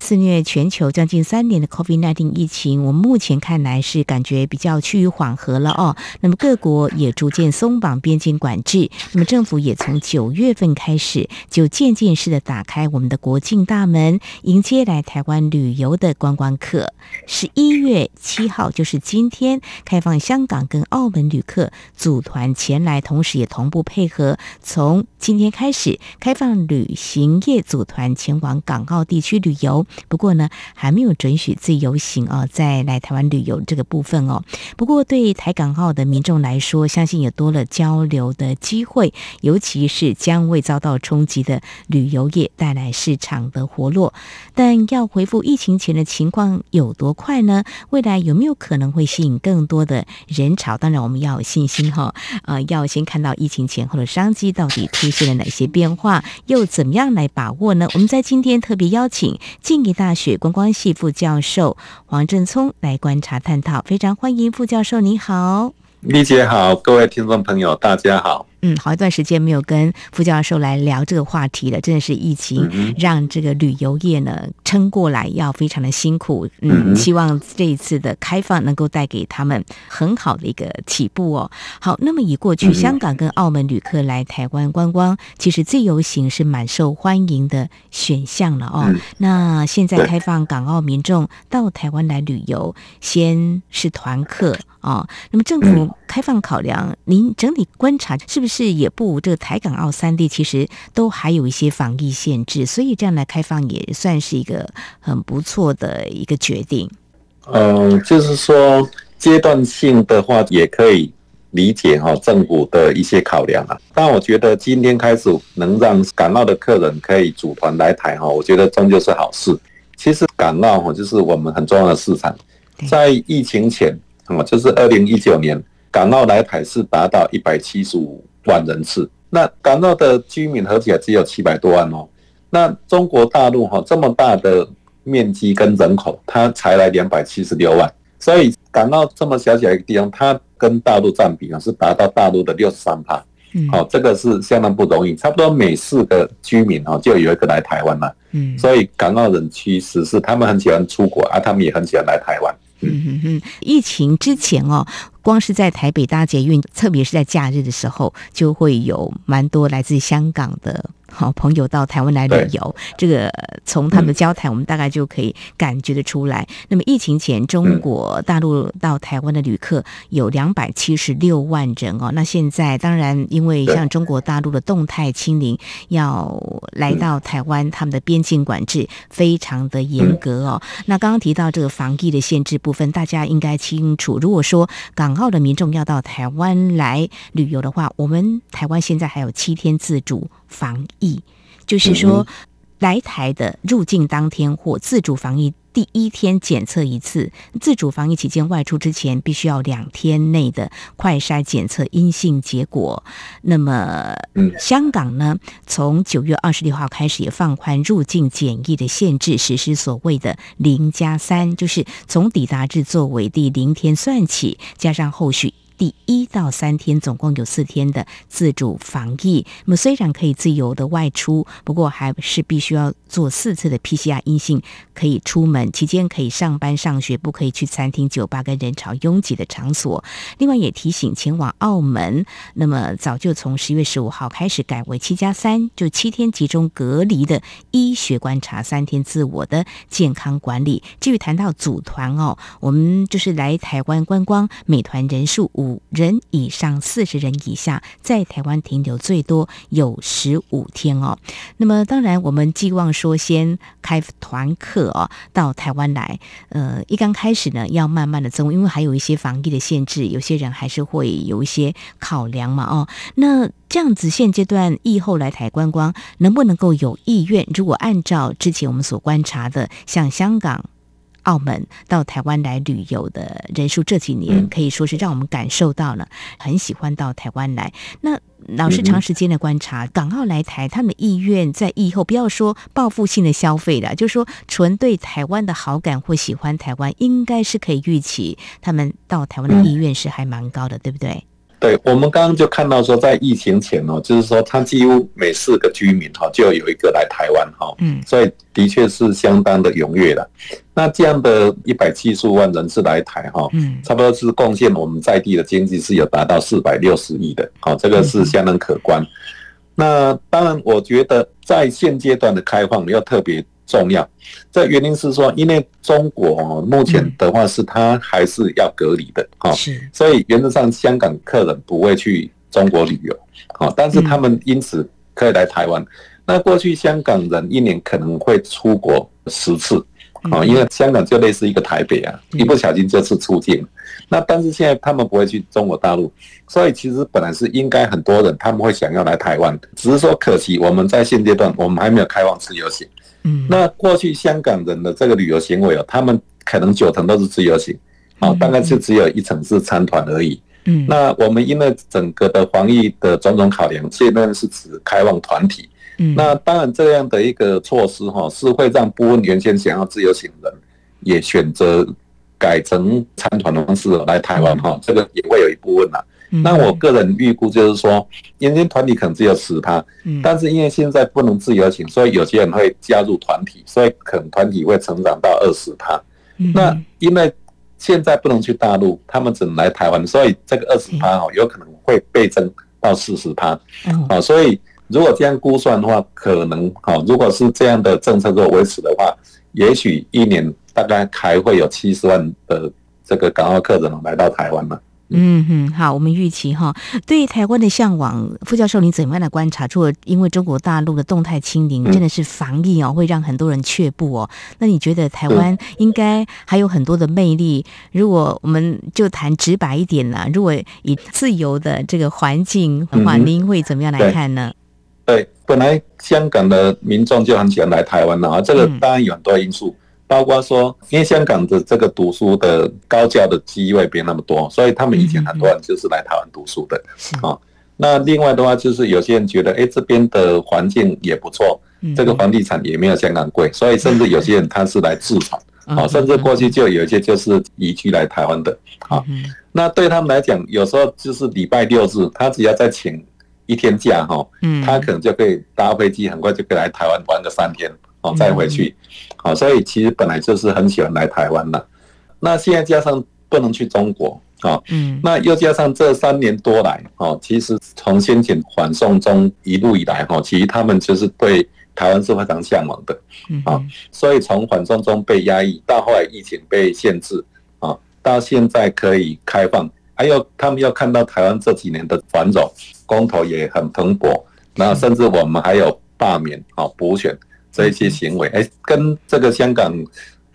肆虐全球将近三年的 COVID-19 疫情，我们目前看来是感觉比较趋于缓和了哦。那么各国也逐渐松绑边境管制，那么政府也从九月份开始就渐渐式的打开我们的国境大门，迎接来台湾旅游的观光客。十一月七号就是今天，开放香港跟澳门旅客组团前来，同时也同步配合，从今天开始开放旅行业组团前往港澳地区旅游。不过呢，还没有准许自由行啊，再来台湾旅游这个部分哦。不过对台港澳的民众来说，相信也多了交流的机会，尤其是将为遭到冲击的旅游业带来市场的活络。但要回复疫情前的情况有多快呢？未来有没有可能会吸引更多的人潮？当然，我们要有信心哈，呃，要先看到疫情前后的商机到底出现了哪些变化，又怎么样来把握呢？我们在今天特别邀请静宜大学观光系副教授黄振聪来观察探讨，非常欢迎副教授，你好，丽姐好，各位听众朋友，大家好。嗯，好一段时间没有跟副教授来聊这个话题了，真的是疫情让这个旅游业呢撑过来要非常的辛苦。嗯，希望这一次的开放能够带给他们很好的一个起步哦。好，那么以过去香港跟澳门旅客来台湾观光，其实自由行是蛮受欢迎的选项了哦。那现在开放港澳民众到台湾来旅游，先是团客。哦，那么政府开放考量，您整体观察是不是也不？这个台港澳三地其实都还有一些防疫限制，所以这样来开放也算是一个很不错的一个决定。嗯，就是说阶段性的话也可以理解哈，政府的一些考量啊。但我觉得今天开始能让港澳的客人可以组团来台哈，我觉得终究是好事。其实港澳哈就是我们很重要的市场，在疫情前。哦，就是二零一九年，港澳来台是达到一百七十五万人次。那港澳的居民合起来只有七百多万哦。那中国大陆哈这么大的面积跟人口，它才来两百七十六万。所以港澳这么小小一个地方，它跟大陆占比啊是达到大陆的六十三趴。嗯，好，这个是相当不容易。差不多每四个居民哈就有一个来台湾了。嗯，所以港澳人其实是他们很喜欢出国啊，他们也很喜欢来台湾。嗯哼哼，疫情之前哦，光是在台北搭捷运，特别是在假日的时候，就会有蛮多来自香港的。好朋友到台湾来旅游，这个从他们的交谈，我们大概就可以感觉得出来。那么疫情前，中国大陆到台湾的旅客有两百七十六万人哦。那现在当然，因为像中国大陆的动态清零，要来到台湾，他们的边境管制非常的严格哦。那刚刚提到这个防疫的限制部分，大家应该清楚。如果说港澳的民众要到台湾来旅游的话，我们台湾现在还有七天自主防疫，就是说，来台的入境当天或自主防疫第一天检测一次，自主防疫期间外出之前必须要两天内的快筛检测阴性结果。那么，香港呢，从九月二十六号开始也放宽入境检疫的限制，实施所谓的零加三，就是从抵达至作为第零天算起，加上后续。第一到三天，总共有四天的自主防疫。那么虽然可以自由的外出，不过还是必须要做四次的 PCR 阴性，可以出门。期间可以上班上学，不可以去餐厅、酒吧跟人潮拥挤的场所。另外也提醒前往澳门，那么早就从十月十五号开始改为七加三，就七天集中隔离的医学观察，三天自我的健康管理。至于谈到组团哦，我们就是来台湾观光，美团人数五。五人以上，四十人以下，在台湾停留最多有十五天哦。那么，当然我们寄望说先开团客哦到台湾来。呃，一刚开始呢，要慢慢的增，因为还有一些防疫的限制，有些人还是会有一些考量嘛哦。那这样子现阶段疫后来台观光，能不能够有意愿？如果按照之前我们所观察的，像香港。澳门到台湾来旅游的人数这几年可以说是让我们感受到了很喜欢到台湾来。那老师长时间的观察，港澳来台他们的意愿在以后不要说报复性的消费了，就是说纯对台湾的好感或喜欢台湾，应该是可以预期他们到台湾的意愿是还蛮高的，对不对？对，我们刚刚就看到说，在疫情前哦，就是说他几乎每四个居民哈就有一个来台湾哈，嗯，所以的确是相当的踊跃的。那这样的一百七十五万人次来台哈，嗯，差不多是贡献我们在地的经济是有达到四百六十亿的，好，这个是相当可观。那当然，我觉得在现阶段的开放要特别。重要，这原因是说，因为中国目前的话是它还是要隔离的，哈，所以原则上香港客人不会去中国旅游，好，但是他们因此可以来台湾。那过去香港人一年可能会出国十次，啊，因为香港就类似一个台北啊，一不小心就是出境。那但是现在他们不会去中国大陆，所以其实本来是应该很多人他们会想要来台湾，只是说可惜我们在现阶段我们还没有开放自由行。嗯，那过去香港人的这个旅游行为哦，他们可能九成都是自由行，啊，大概是只有一成是参团而已。嗯，那我们因为整个的防疫的种种考量，现在是指开放团体。嗯，那当然这样的一个措施哈，是会让部分原先想要自由行的人也选择改成参团的方式来台湾哈，这个也会有一部分呐。那我个人预估就是说，原先团体可能只有十趴，但是因为现在不能自由行，所以有些人会加入团体，所以可能团体会成长到二十趴。那因为现在不能去大陆，他们只能来台湾，所以这个二十趴哦，有可能会倍增到四十趴。啊，所以如果这样估算的话，可能好，如果是这样的政策做维持的话，也许一年大概还会有七十万的这个港澳客人来到台湾嘛。嗯哼，好，我们预期哈，对于台湾的向往，副教授您怎么样的观察？除了因为中国大陆的动态清零，真的是防疫哦，会让很多人却步哦。那你觉得台湾应该还有很多的魅力？如果我们就谈直白一点呢？如果以自由的这个环境的话，您会怎么样来看呢？对，本来香港的民众就很喜欢来台湾了啊，这个当然有很多因素。包括说，因为香港的这个读书的高教的机会没那么多，所以他们以前很多人就是来台湾读书的。啊。那另外的话，就是有些人觉得，哎，这边的环境也不错，这个房地产也没有香港贵，所以甚至有些人他是来自产。啊，甚至过去就有一些就是移居来台湾的。啊。那对他们来讲，有时候就是礼拜六日，他只要再请一天假哈，他可能就可以搭飞机，很快就可以来台湾玩个三天。哦，再回去，好，所以其实本来就是很喜欢来台湾的。那现在加上不能去中国，啊，嗯，那又加上这三年多来，哦，其实从先前缓送中一路以来，哈，其实他们就是对台湾是非常向往的，啊，所以从缓送中被压抑到后来疫情被限制，啊，到现在可以开放，还有他们要看到台湾这几年的繁荣，公投也很蓬勃，那甚至我们还有罢免，啊，补选。这一些行为，哎，跟这个香港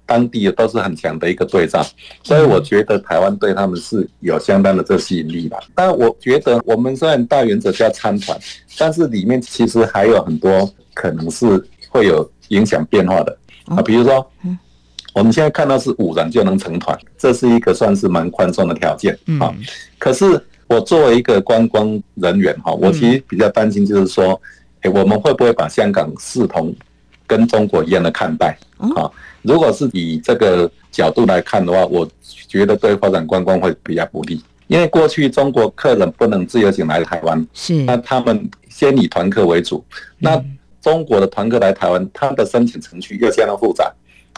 当地都是很强的一个对照，所以我觉得台湾对他们是有相当的这吸引力吧。但我觉得我们虽然大原则叫参团，但是里面其实还有很多可能是会有影响变化的啊。比如说，我们现在看到是五人就能成团，这是一个算是蛮宽松的条件啊。可是我作为一个观光人员哈，我其实比较担心就是说，哎，我们会不会把香港视同跟中国一样的看待。啊，如果是以这个角度来看的话，我觉得对发展观光会比较不利，因为过去中国客人不能自由行来台湾，是。那他们先以团客为主，那中国的团客来台湾，他的申请程序又相当复杂，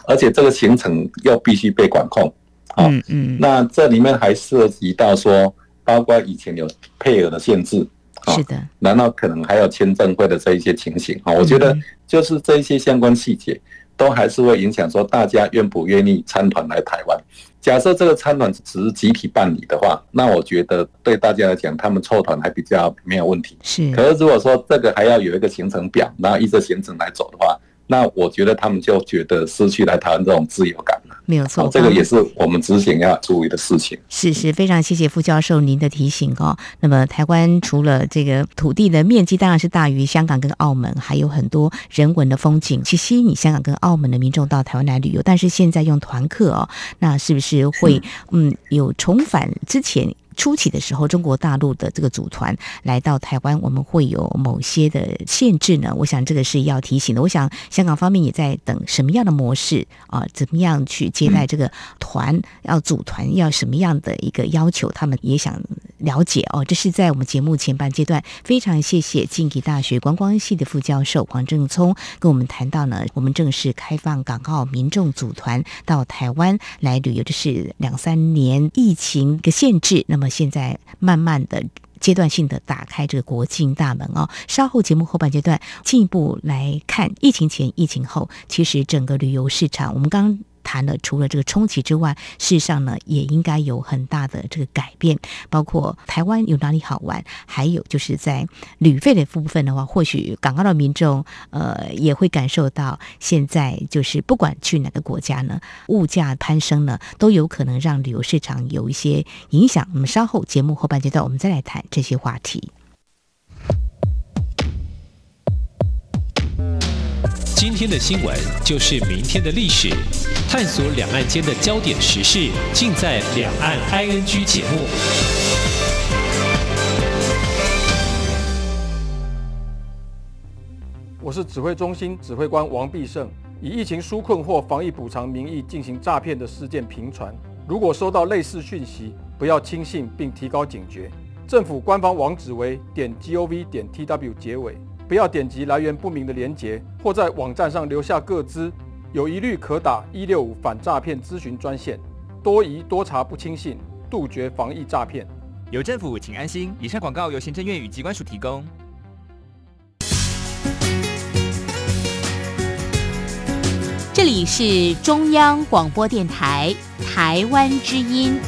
而且这个行程又必须被管控，嗯嗯，那这里面还涉及到说，包括以前有配额的限制。是的，然后可能还有签证会的这一些情形啊，我觉得就是这一些相关细节，都还是会影响说大家愿不愿意参团来台湾。假设这个参团只是集体办理的话，那我觉得对大家来讲，他们凑团还比较没有问题。是，可是如果说这个还要有一个行程表，然后依着行程来走的话，那我觉得他们就觉得失去来台湾这种自由感了。没有错，这个也是我们执行要注意的事情。是是，非常谢谢副教授您的提醒哦。那么台湾除了这个土地的面积当然是大于香港跟澳门，还有很多人文的风景去吸引香港跟澳门的民众到台湾来旅游。但是现在用团客哦，那是不是会 嗯有重返之前？初期的时候，中国大陆的这个组团来到台湾，我们会有某些的限制呢？我想这个是要提醒的。我想香港方面也在等什么样的模式啊？怎么样去接待这个团？要组团要什么样的一个要求？他们也想了解哦。这是在我们节目前半阶段，非常谢谢静宜大学观光系的副教授黄正聪跟我们谈到呢，我们正式开放港澳民众组团到台湾来旅游，这是两三年疫情的限制。那么现在慢慢的阶段性的打开这个国境大门哦，稍后节目后半阶段进一步来看疫情前、疫情后，其实整个旅游市场，我们刚。谈了，除了这个冲击之外，事实上呢，也应该有很大的这个改变。包括台湾有哪里好玩，还有就是在旅费的部分的话，或许港澳的民众呃也会感受到，现在就是不管去哪个国家呢，物价攀升呢，都有可能让旅游市场有一些影响。我们稍后节目后半阶段，我们再来谈这些话题。今天的新闻就是明天的历史，探索两岸间的焦点时事，尽在《两岸 ING》节目。我是指挥中心指挥官王必胜。以疫情纾困或防疫补偿名义进行诈骗的事件频传，如果收到类似讯息，不要轻信并提高警觉。政府官方网址为点 gov 点 tw 结尾。不要点击来源不明的链接，或在网站上留下个资，有疑虑可打一六五反诈骗咨询专线。多疑多查不轻信，杜绝防疫诈骗。有政府，请安心。以上广告由行政院与机关署提供。这里是中央广播电台台湾之音。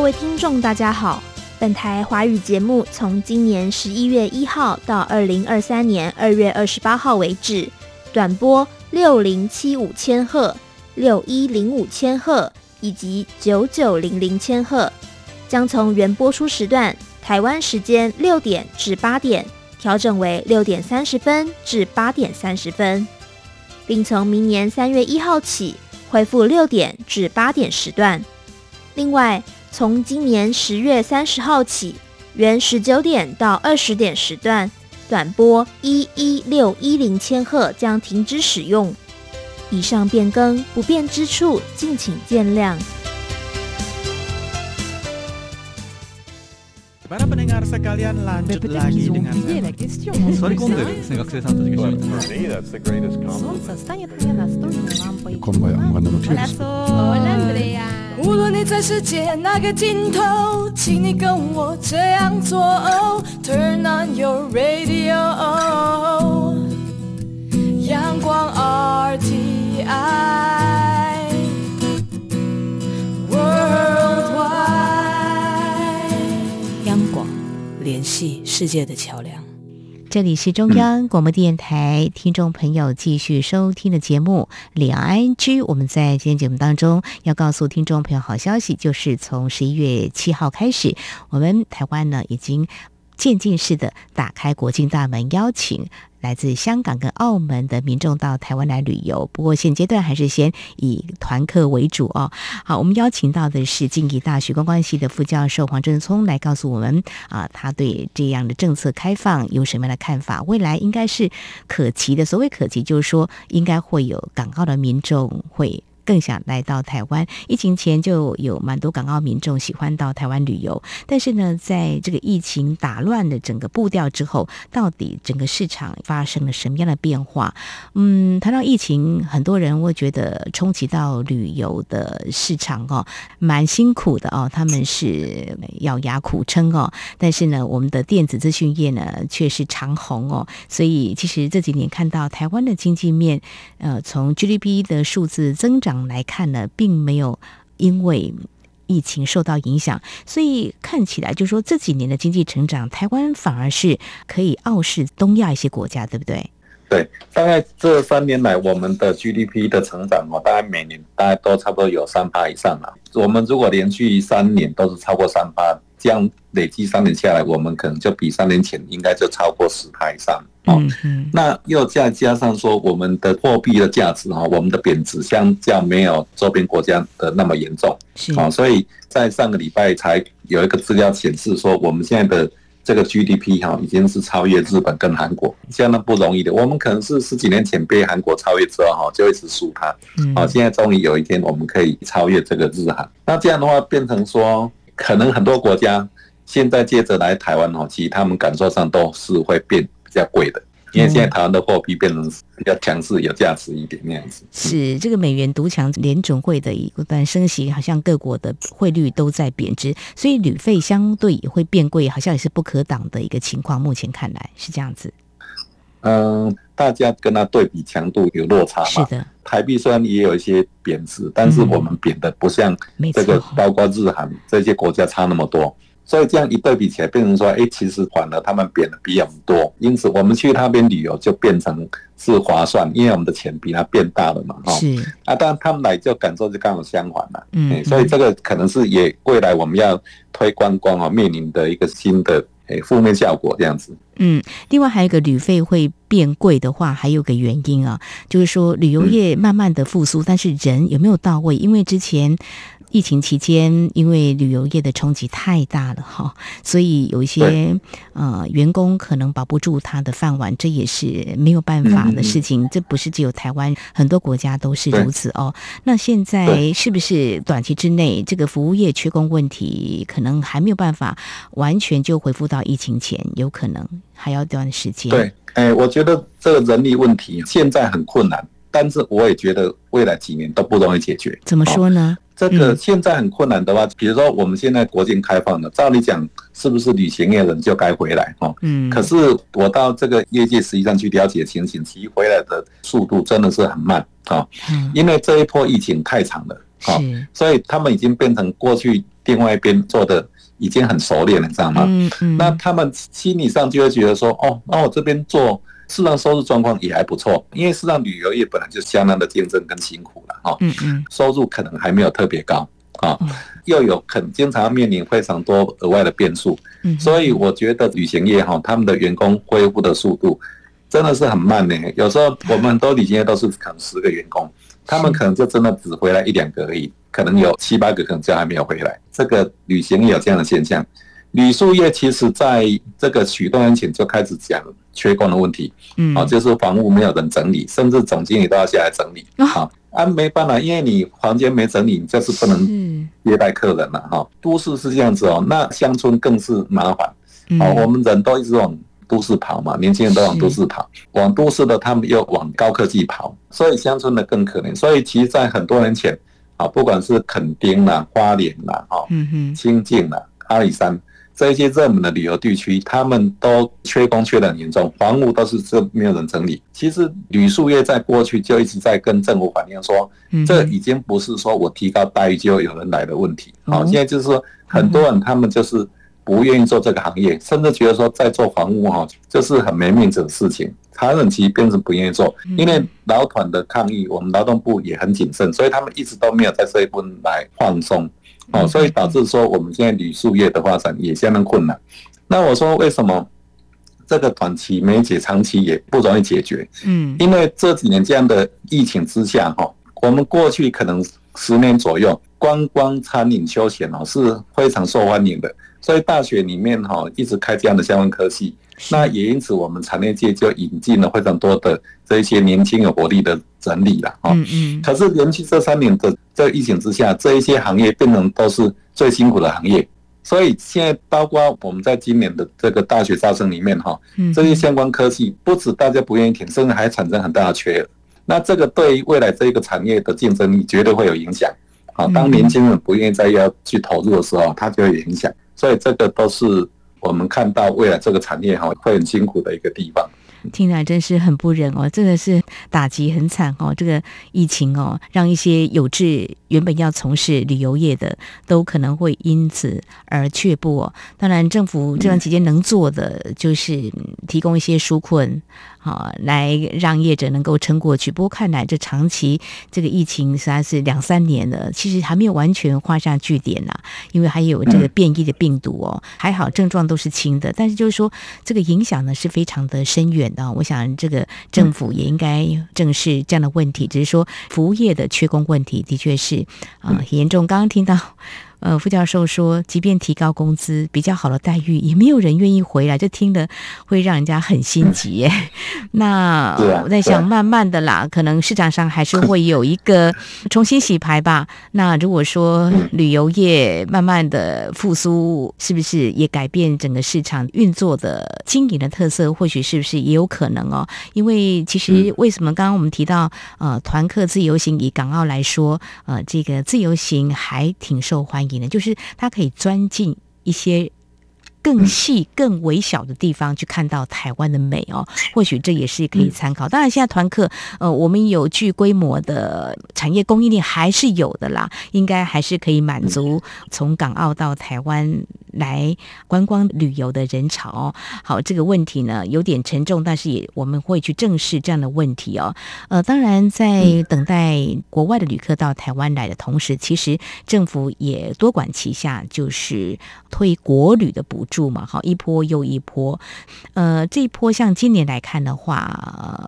各位听众，大家好。本台华语节目从今年十一月一号到二零二三年二月二十八号为止，短波六零七五千赫、六一零五千赫以及九九零零千赫，将从原播出时段台湾时间六点至八点调整为六点三十分至八点三十分，并从明年三月一号起恢复六点至八点时段。另外，从今年十月三十号起，原十九点到二十点时段，短波一一六一零千赫将停止使用。以上变更不便之处，敬请见谅。在世界那个尽头，请你跟我这样做。Turn on your radio，阳光 RTI，Worldwide，央广联系世界的桥梁。这里是中央广播电台，听众朋友继续收听的节目《两岸居》。我们在今天节目当中要告诉听众朋友好消息，就是从十一月七号开始，我们台湾呢已经渐进式的打开国境大门，邀请。来自香港跟澳门的民众到台湾来旅游，不过现阶段还是先以团客为主哦。好，我们邀请到的是静宜大学公关系的副教授黄振聪来告诉我们啊，他对这样的政策开放有什么样的看法？未来应该是可期的。所谓可期，就是说应该会有港澳的民众会。更想来到台湾。疫情前就有蛮多港澳民众喜欢到台湾旅游，但是呢，在这个疫情打乱了整个步调之后，到底整个市场发生了什么样的变化？嗯，谈到疫情，很多人会觉得冲击到旅游的市场哦，蛮辛苦的哦，他们是咬牙苦撑哦。但是呢，我们的电子资讯业呢却是长红哦，所以其实这几年看到台湾的经济面，呃，从 GDP 的数字增长。来看呢，并没有因为疫情受到影响，所以看起来就说这几年的经济成长，台湾反而是可以傲视东亚一些国家，对不对？对，大概这三年来，我们的 GDP 的成长哦，大概每年大概都差不多有三趴以上了。我们如果连续三年都是超过三趴，这样累计三年下来，我们可能就比三年前应该就超过十趴以上。哦，嗯嗯，那又再加上说，我们的货币的价值哈，我们的贬值相较没有周边国家的那么严重。是啊，所以在上个礼拜才有一个资料显示说，我们现在的。这个 GDP 哈已经是超越日本跟韩国，相当不容易的。我们可能是十几年前被韩国超越之后哈，就一直输它。好，现在终于有一天我们可以超越这个日韩。那这样的话，变成说，可能很多国家现在接着来台湾哈，其实他们感受上都是会变比较贵的。因为现在台湾的货币变成比较强势、有价值一点那样子。是这个美元独强，联准会的一段升息，好像各国的汇率都在贬值，所以旅费相对也会变贵，好像也是不可挡的一个情况。目前看来是这样子。嗯，大家跟它对比强度有落差嘛？是的。台币虽然也有一些贬值，但是我们贬的不像这个，包括日韩这些国家差那么多。所以这样一对比起来，变成说，哎，其实反而他们贬的比我们多，因此我们去那边旅游就变成是划算，因为我们的钱比他变大了嘛，哈。是。啊，当然他们来就感受就刚好相反了，嗯。所以这个可能是也未来我们要推观光啊，面临的一个新的诶负面效果这样子。嗯，另外还有一个旅费会变贵的话，还有个原因啊，就是说旅游业慢慢的复苏，但是人有没有到位？因为之前。疫情期间，因为旅游业的冲击太大了哈，所以有一些呃员工可能保不住他的饭碗，这也是没有办法的事情。这不是只有台湾，很多国家都是如此哦。那现在是不是短期之内这个服务业缺工问题可能还没有办法完全就恢复到疫情前？有可能还要一段时间。对，哎，我觉得这个人力问题现在很困难，但是我也觉得未来几年都不容易解决。怎么说呢？这个现在很困难的话，比如说我们现在国境开放了，照理讲是不是旅行业人就该回来哦？嗯。可是我到这个业界实际上去了解情形，其实回来的速度真的是很慢啊。嗯。因为这一波疫情太长了啊，所以他们已经变成过去另外一边做的已经很熟练了，你知道吗？嗯嗯。那他们心理上就会觉得说，哦，那我这边做。市场收入状况也还不错，因为市场旅游业本来就相当的竞争跟辛苦了哈。嗯嗯，收入可能还没有特别高啊，又有很经常面临非常多额外的变数。嗯，所以我觉得旅行业哈，他们的员工恢复的速度真的是很慢呢。有时候我们很多旅行业都是可能十个员工，他们可能就真的只回来一两个而已，可能有七八个可能就还没有回来。这个旅行也有这样的现象。旅宿业其实在这个许多年前就开始讲缺工的问题，嗯，啊，就是房屋没有人整理，甚至总经理都要下来整理，啊，啊，没办法，因为你房间没整理，你就是不能接待客人了，哈。都市是这样子哦，那乡村更是麻烦，哦，我们人都一直往都市跑嘛，年轻人都往都市跑，往都市的他们又往高科技跑，所以乡村的更可怜。所以其实，在很多年前，啊，不管是垦丁啦、花莲啦、哈，嗯哼，清境啦、阿里山。这些热门的旅游地区，他们都缺工缺得很严重，房屋都是这没有人整理。其实旅宿业在过去就一直在跟政府反映说，这已经不是说我提高待遇就有人来的问题。好，现在就是说很多人他们就是不愿意做这个行业，甚至觉得说在做房屋哈就是很没面子的事情，他们其实变成不愿意做，因为劳团的抗议，我们劳动部也很谨慎，所以他们一直都没有在这一部分来放松。哦，所以导致说我们现在旅宿业的发展也相当困难。那我说为什么这个短期没解，长期也不容易解决？嗯，因为这几年这样的疫情之下，哈，我们过去可能十年左右，观光、餐饮、休闲哦是非常受欢迎的，所以大学里面哈一直开这样的相关科系。那也因此，我们产业界就引进了非常多的这一些年轻有活力的整理了哈。嗯嗯。可是连续这三年的这个疫情之下，这一些行业变成都是最辛苦的行业。所以现在包括我们在今年的这个大学招生里面哈，这些相关科技不止大家不愿意填，甚至还产生很大的缺额。那这个对于未来这个产业的竞争力绝对会有影响。好，当年轻人不愿意再要去投入的时候，它就会有影响。所以这个都是。我们看到未来这个产业哈会很辛苦的一个地方。听起来真是很不忍哦，真的是打击很惨哦。这个疫情哦，让一些有志原本要从事旅游业的，都可能会因此而却步哦。当然，政府这段期间能做的就是提供一些纾困。好，来让业者能够撑过去。不过看来这长期这个疫情实在是两三年了，其实还没有完全画下句点呐。因为还有这个变异的病毒哦，还好症状都是轻的，但是就是说这个影响呢是非常的深远的。我想这个政府也应该正视这样的问题。只是说服务业的缺工问题的确是啊很严重。刚刚听到。呃，副教授说，即便提高工资，比较好的待遇，也没有人愿意回来，这听得会让人家很心急耶。那 我在想，慢慢的啦，可能市场上还是会有一个重新洗牌吧。那如果说旅游业慢慢的复苏，是不是也改变整个市场运作的经营的特色？或许是不是也有可能哦？因为其实为什么刚刚我们提到呃团客自由行，以港澳来说，呃这个自由行还挺受欢迎。就是它可以钻进一些。更细、更微小的地方去看到台湾的美哦，或许这也是可以参考。当然，现在团客呃，我们有具规模的产业供应链还是有的啦，应该还是可以满足从港澳到台湾来观光旅游的人潮。好，这个问题呢有点沉重，但是也我们会去正视这样的问题哦。呃，当然，在等待国外的旅客到台湾来的同时，其实政府也多管齐下，就是推国旅的补助嘛，好，一波又一波，呃，这一波像今年来看的话，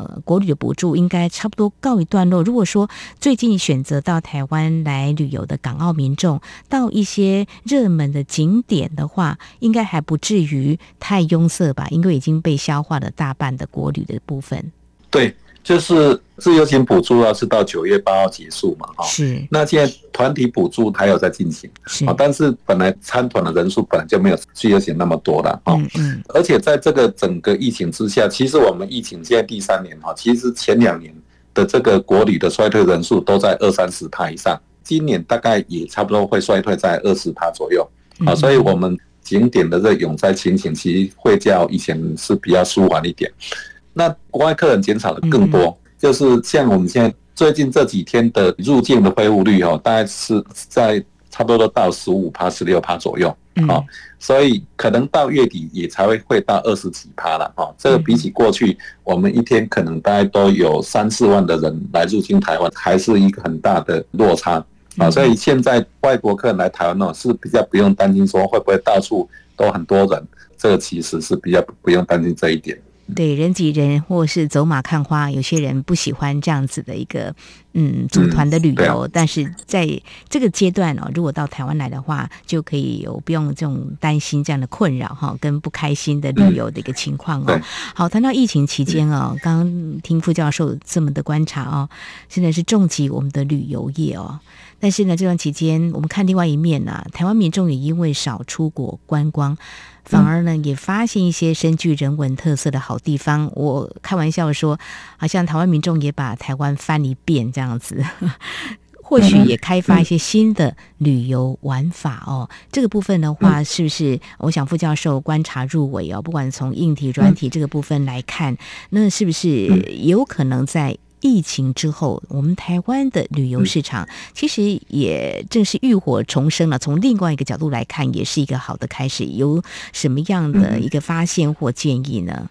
呃，国旅的补助应该差不多告一段落。如果说最近选择到台湾来旅游的港澳民众，到一些热门的景点的话，应该还不至于太拥塞吧？因为已经被消化了大半的国旅的部分。对。就是自由行补助啊，是到九月八号结束嘛，哈。是。那现在团体补助还有在进行，啊。但是本来参团的人数本来就没有自由行那么多了，哈。嗯。而且在这个整个疫情之下，其实我们疫情现在第三年哈，其实前两年的这个国旅的衰退人数都在二三十趴以上，今年大概也差不多会衰退在二十趴左右，啊，所以我们景点的这个涌灾情形其实会较以前是比较舒缓一点。那国外客人减少的更多，嗯，就是像我们现在最近这几天的入境的恢复率哦，大概是在差不多都到十五趴、十六趴左右，哦，所以可能到月底也才会会到二十几趴了，哈，这个比起过去，我们一天可能大概都有三四万的人来入境台湾，还是一个很大的落差，啊，所以现在外国客人来台湾呢，是比较不用担心说会不会到处都很多人，这个其实是比较不用担心这一点。对，人挤人，或是走马看花，有些人不喜欢这样子的一个嗯组团的旅游，嗯啊。但是在这个阶段哦，如果到台湾来的话，就可以有不用这种担心这样的困扰哈，跟不开心的旅游的一个情况哦。嗯、好，谈到疫情期间哦，刚刚听副教授这么的观察哦，现在是重击我们的旅游业哦。但是呢，这段期间我们看另外一面呢，啊，台湾民众也因为少出国观光。反而呢，也发现一些深具人文特色的好地方。我开玩笑说，好像台湾民众也把台湾翻一遍这样子，或许也开发一些新的旅游玩法哦。这个部分的话，是不是？我想副教授观察入微哦，不管从硬体、软体这个部分来看，那是不是有可能在？疫情之后，我们台湾的旅游市场其实也正是浴火重生了。从另外一个角度来看，也是一个好的开始。有什么样的一个发现或建议呢？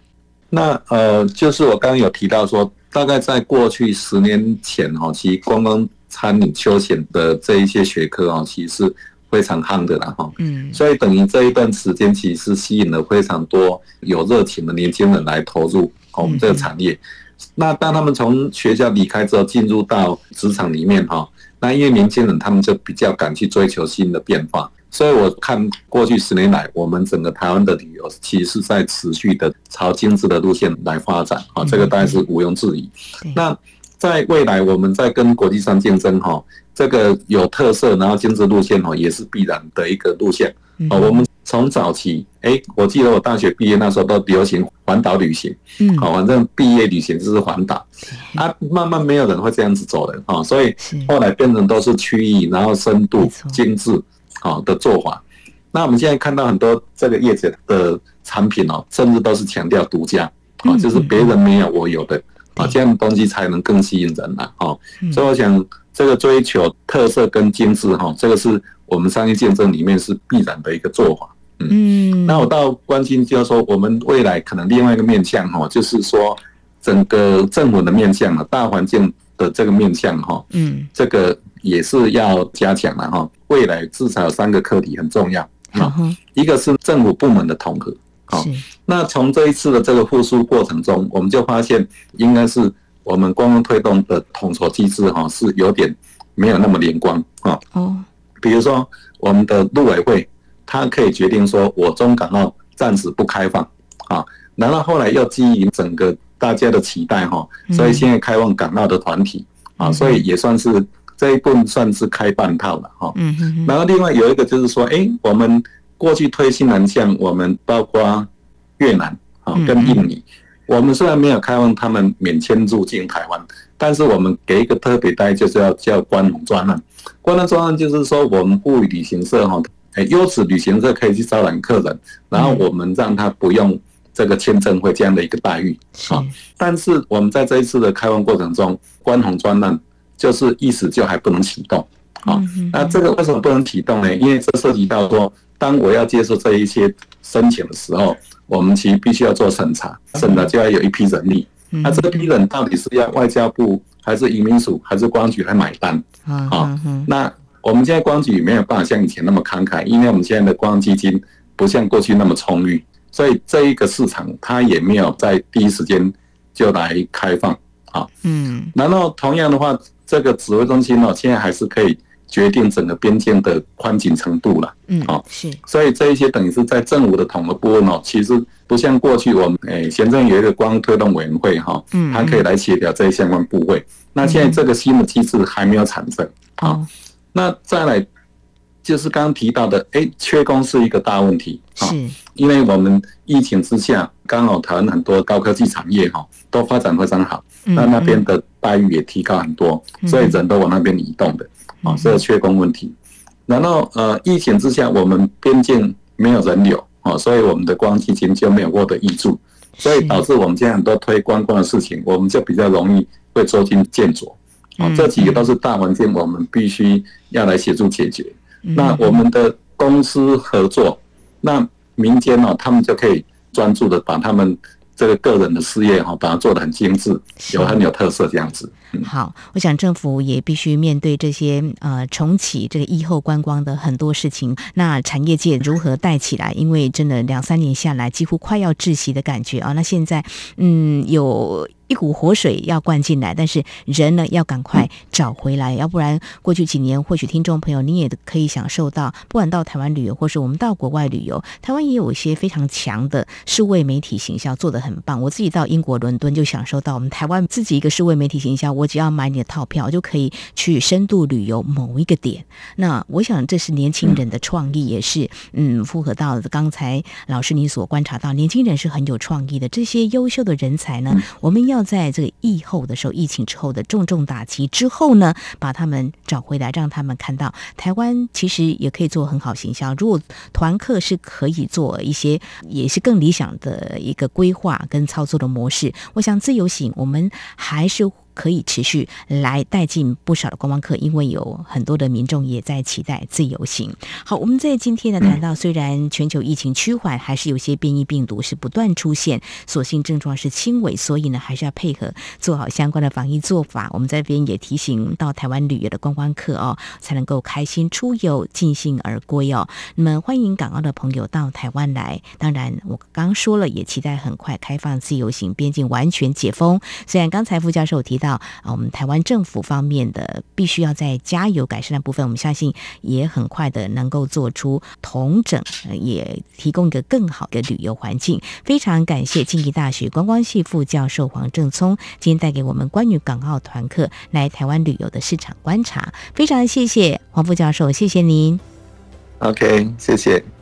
那呃，就是我刚刚有提到说，大概在过去十年前哈，其实观光餐饮休闲的这一些学科啊，其实是非常夯的了哈。嗯，所以等于这一段时间，其实是吸引了非常多有热情的年轻人来投入我们这个产业。那当他们从学校离开之后，进入到职场里面哈，那因为年轻人他们就比较敢去追求新的变化，所以我看过去十年来，我们整个台湾的旅游其实是在持续的朝精致的路线来发展啊，这个当然是毋庸置疑。那在未来，我们在跟国际上竞争哈，这个有特色然后精致路线哈，也是必然的一个路线啊，我们。从早期，哎，我记得我大学毕业那时候都流行环岛旅行，嗯，好，反正毕业旅行就是环岛，啊，慢慢没有人会这样子走的啊，所以后来变成都是区域，然后深度、精致，好的做法。那我们现在看到很多这个业者的产品哦，甚至都是强调独家，啊，就是别人没有我有的啊，这样的东西才能更吸引人呐，哈。所以我想，这个追求特色跟精致哈，这个是我们商业见证里面是必然的一个做法。嗯，那我倒关心就是说，我们未来可能另外一个面向哈，就是说整个政府的面向啊，大环境的这个面向哈，嗯，这个也是要加强了哈。未来至少有三个课题很重要啊，一个是政府部门的统合。好，那从这一次的这个复苏过程中，我们就发现应该是我们观光推动的统筹机制哈，是有点没有那么连贯啊。哦，比如说我们的陆委会。他可以决定说，我中港澳暂时不开放啊，然后后来又基于整个大家的期待哈，所以现在开放港澳的团体啊，所以也算是这一棍算是开半套了哈。嗯嗯，然后另外有一个就是说，哎，我们过去推新南向，我们包括越南啊跟印尼，我们虽然没有开放他们免签入境台湾，但是我们给一个特别待遇，就是要叫关红专案。关红专案就是说，我们赴旅行社哈。哎，优质旅行社可以去招揽客人，然后我们让他不用这个签证会这样的一个待遇啊。但是我们在这一次的开放过程中，关红专案就是意思就还不能启动啊。那这个为什么不能启动呢？因为这涉及到说，当我要接受这一些申请的时候，我们其实必须要做审查，审查就要有一批人力。那这批人到底是要外交部还是移民署还是公安局来买单啊？那我们现在观光局没有办法像以前那么慷慨，因为我们现在的光基金不像过去那么充裕，所以这一个市场它也没有在第一时间就来开放啊。嗯，然后同样的话，这个指挥中心呢，现在还是可以决定整个边境的宽紧程度了。嗯，好，是。所以这一些等于是在政府的统合部分哦，其实不像过去我们诶，行政有一个光推动委员会哈，嗯，它可以来协调这些相关部位。那现在这个新的机制还没有产生啊。那再来就是刚刚提到的，哎，缺工是一个大问题啊，是，因为我们疫情之下，刚好台湾很多高科技产业哈都发展非常好，那那边的待遇也提高很多，所以人都往那边移动的啊，所以缺工问题。然后呃，疫情之下，我们边境没有人流啊，所以我们的观光基金就没有获得挹注，所以导致我们现在很多推观光的事情，我们就比较容易会捉襟见肘。啊，这几个都是大环境，我们必须要来协助解决。那我们的公司合作，那民间呢，他们就可以专注的把他们。这个个人的事业哈，把它做得很精致，有很有特色这样子。嗯，好，我想政府也必须面对这些呃重启这个疫后观光的很多事情。那产业界如何带起来？因为真的两三年下来，几乎快要窒息的感觉啊。那现在嗯有。一股活水要灌进来，但是人呢要赶快找回来，要不然过去几年，或许听众朋友你也可以享受到，不管到台湾旅游，或是我们到国外旅游，台湾也有一些非常强的数位媒体形象做得很棒。我自己到英国伦敦就享受到我们台湾自己一个数位媒体形象，我只要买你的套票就可以去深度旅游某一个点。那我想这是年轻人的创意，也是嗯符合到刚才老师你所观察到，年轻人是很有创意的。这些优秀的人才呢，我们要。在这个疫后的时候，疫情之后的重重打击之后呢，把他们找回来，让他们看到台湾其实也可以做很好形象。如果团客是可以做一些，也是更理想的一个规划跟操作的模式。我想自由行，我们还是。可以持续来带进不少的观光客，因为有很多的民众也在期待自由行。好，我们在今天呢谈到，虽然全球疫情趋缓，还是有些变异病毒是不断出现，所幸症状是轻微，所以呢还是要配合做好相关的防疫做法。我们这边也提醒到台湾旅游的观光客哦，才能够开心出游，尽兴而归哦。那么欢迎港澳的朋友到台湾来。当然，我刚刚说了，也期待很快开放自由行，边境完全解封。虽然刚才副教授提。到啊，我们台湾政府方面的必须要再加油改善的部分，我们相信也很快的能够做出同整，也提供一个更好的旅游环境。非常感谢静宜大学观光系副教授黄正聪今天带给我们关于港澳团客来台湾旅游的市场观察。非常谢谢黄副教授，谢谢您。OK，谢谢。